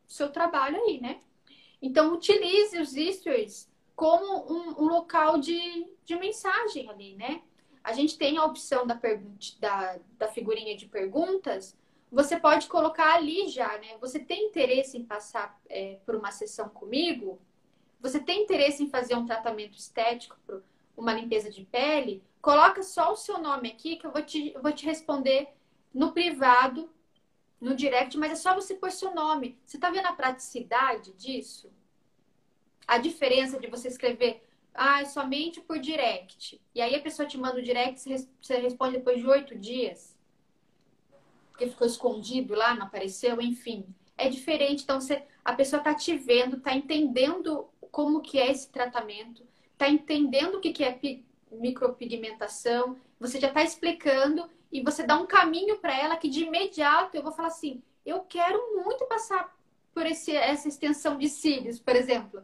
seu trabalho aí, né? Então, utilize os stories como um, um local de, de mensagem ali, né? A gente tem a opção da, da, da figurinha de perguntas, você pode colocar ali já, né? Você tem interesse em passar é, por uma sessão comigo? Você tem interesse em fazer um tratamento estético, uma limpeza de pele? Coloca só o seu nome aqui que eu vou te, eu vou te responder no privado no direct, mas é só você pôr seu nome. Você tá vendo a praticidade disso? A diferença de você escrever ah, somente por direct. E aí a pessoa te manda o direct, você responde depois de oito dias. Porque ficou escondido lá, não apareceu, enfim. É diferente. Então, você, a pessoa tá te vendo, tá entendendo como que é esse tratamento, tá entendendo o que, que é micropigmentação, você já tá explicando e você dá um caminho para ela que de imediato eu vou falar assim: eu quero muito passar por esse, essa extensão de cílios, por exemplo.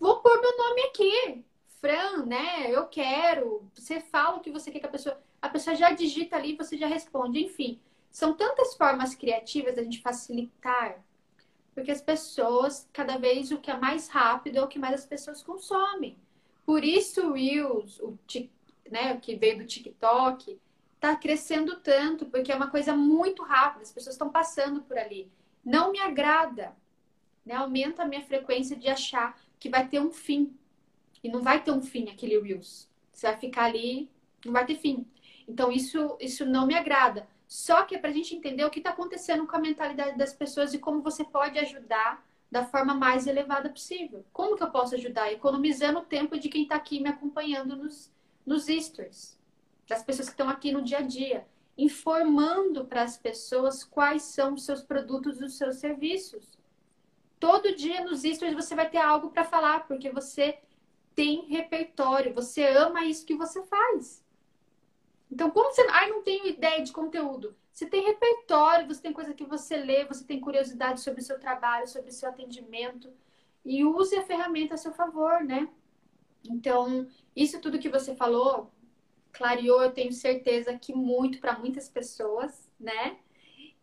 Vou pôr meu nome aqui, Fran, né? Eu quero. Você fala o que você quer que a pessoa. A pessoa já digita ali, você já responde. Enfim, são tantas formas criativas da gente facilitar. Porque as pessoas, cada vez o que é mais rápido é o que mais as pessoas consomem. Por isso o Reels, o, né, que veio do TikTok, está crescendo tanto, porque é uma coisa muito rápida, as pessoas estão passando por ali. Não me agrada, né? Aumenta a minha frequência de achar que vai ter um fim. E não vai ter um fim aquele Reels. Você vai ficar ali, não vai ter fim. Então, isso, isso não me agrada. Só que é para a gente entender o que está acontecendo com a mentalidade das pessoas e como você pode ajudar da forma mais elevada possível. Como que eu posso ajudar? Economizando o tempo de quem está aqui me acompanhando nos, nos stories das pessoas que estão aqui no dia a dia, informando para as pessoas quais são os seus produtos e os seus serviços. Todo dia nos stories você vai ter algo para falar, porque você tem repertório, você ama isso que você faz. Então, como você. Ai, não tenho ideia de conteúdo. Você tem repertório, você tem coisa que você lê, você tem curiosidade sobre o seu trabalho, sobre o seu atendimento. E use a ferramenta a seu favor, né? Então, isso tudo que você falou, clareou, eu tenho certeza que muito para muitas pessoas, né?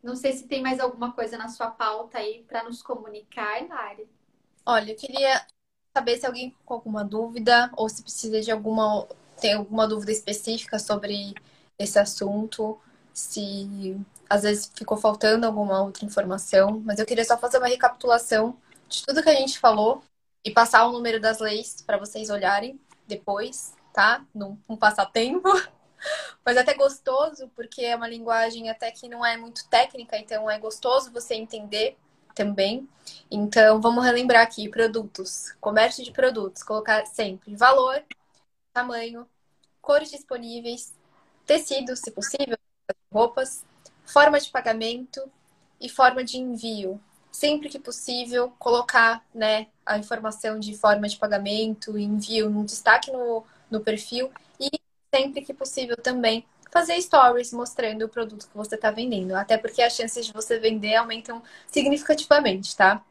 Não sei se tem mais alguma coisa na sua pauta aí para nos comunicar, Lari. Olha, eu queria saber se alguém com alguma dúvida ou se precisa de alguma tem alguma dúvida específica sobre esse assunto, se às vezes ficou faltando alguma outra informação, mas eu queria só fazer uma recapitulação de tudo que a gente falou e passar o número das leis para vocês olharem depois, tá? Num, num passatempo. Mas é até gostoso, porque é uma linguagem até que não é muito técnica, então é gostoso você entender também. Então, vamos relembrar aqui: produtos, comércio de produtos, colocar sempre valor, tamanho, cores disponíveis, tecido, se possível, roupas, forma de pagamento e forma de envio. Sempre que possível, colocar né, a informação de forma de pagamento e envio no destaque no, no perfil e sempre que possível também fazer stories mostrando o produto que você está vendendo, até porque as chances de você vender aumentam significativamente, tá?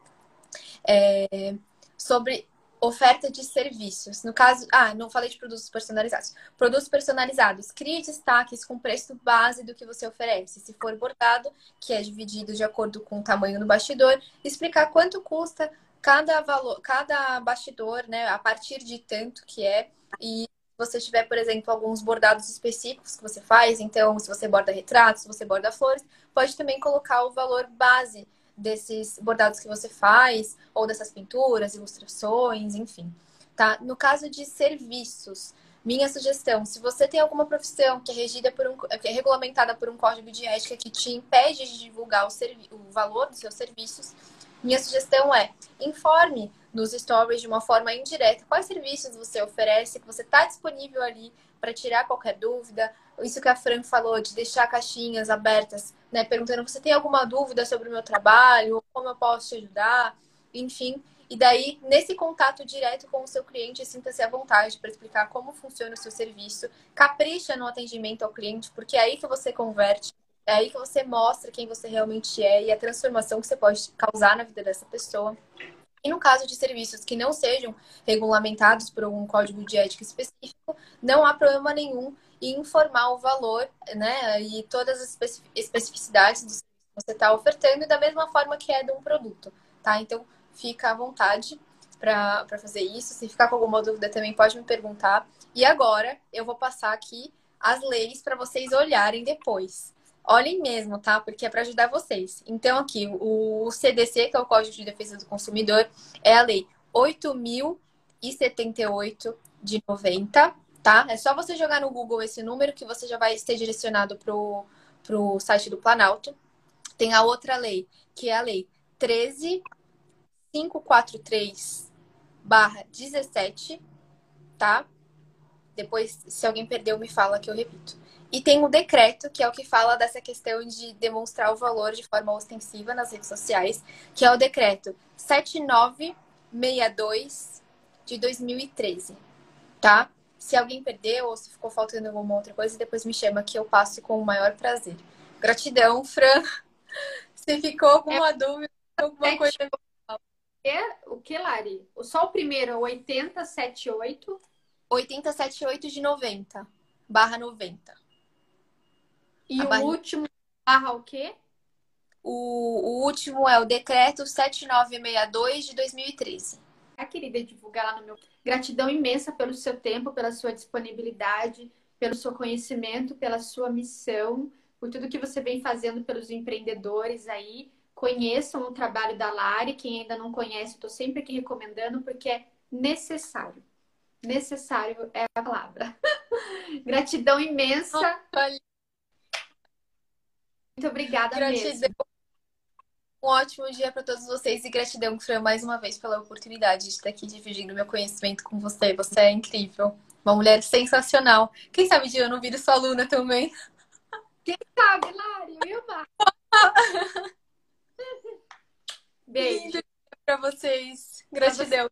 É, sobre oferta de serviços. No caso, ah, não falei de produtos personalizados. Produtos personalizados, crie destaques com preço base do que você oferece. Se for bordado, que é dividido de acordo com o tamanho do bastidor, explicar quanto custa cada valor, cada bastidor, né, a partir de tanto que é e você tiver, por exemplo, alguns bordados específicos que você faz, então, se você borda retratos, se você borda flores, pode também colocar o valor base desses bordados que você faz, ou dessas pinturas, ilustrações, enfim. Tá? No caso de serviços, minha sugestão, se você tem alguma profissão que é regida por um, que é regulamentada por um código de ética que te impede de divulgar o, servi o valor dos seus serviços, minha sugestão é informe nos stories de uma forma indireta quais serviços você oferece, que você está disponível ali para tirar qualquer dúvida. Isso que a Fran falou, de deixar caixinhas abertas, né? Perguntando você tem alguma dúvida sobre o meu trabalho, como eu posso te ajudar, enfim. E daí, nesse contato direto com o seu cliente, sinta-se à vontade para explicar como funciona o seu serviço. Capricha no atendimento ao cliente, porque é aí que você converte é aí que você mostra quem você realmente é e a transformação que você pode causar na vida dessa pessoa. E no caso de serviços que não sejam regulamentados por algum código de ética específico, não há problema nenhum em informar o valor, né, e todas as especificidades do serviço que você está ofertando, da mesma forma que é de um produto, tá? Então, fica à vontade para fazer isso. Se ficar com alguma dúvida também pode me perguntar. E agora eu vou passar aqui as leis para vocês olharem depois. Olhem mesmo, tá? Porque é para ajudar vocês. Então, aqui, o CDC, que é o Código de Defesa do Consumidor, é a lei 8.078 de 90, tá? É só você jogar no Google esse número que você já vai ser direcionado pro, pro site do Planalto. Tem a outra lei, que é a lei 13543 barra 17, tá? Depois, se alguém perdeu, me fala que eu repito. E tem o decreto, que é o que fala dessa questão de demonstrar o valor de forma ostensiva nas redes sociais, que é o decreto 7962 de 2013, tá? Se alguém perdeu ou se ficou faltando alguma outra coisa, depois me chama que eu passo com o maior prazer. Gratidão, Fran. Se ficou alguma é... dúvida, alguma coisa. É, o que, Lari? Só o primeiro, 8078. 8078 de 90, barra 90. E a o barriga... último barra o quê? O, o último é o decreto 7962 de 2013. Querida divulgar lá no meu. Gratidão imensa pelo seu tempo, pela sua disponibilidade, pelo seu conhecimento, pela sua missão, por tudo que você vem fazendo pelos empreendedores aí. Conheçam o trabalho da Lari. Quem ainda não conhece, estou sempre aqui recomendando, porque é necessário. Necessário é a palavra. Gratidão imensa. Muito obrigada gratidão. mesmo. Um ótimo dia para todos vocês e gratidão, Fran, mais uma vez pela oportunidade de estar aqui dividindo meu conhecimento com você. Você é incrível. Uma mulher sensacional. Quem sabe de eu não viro sua aluna também? Quem sabe, Lari? Eu Beijo. para vocês. Gratidão.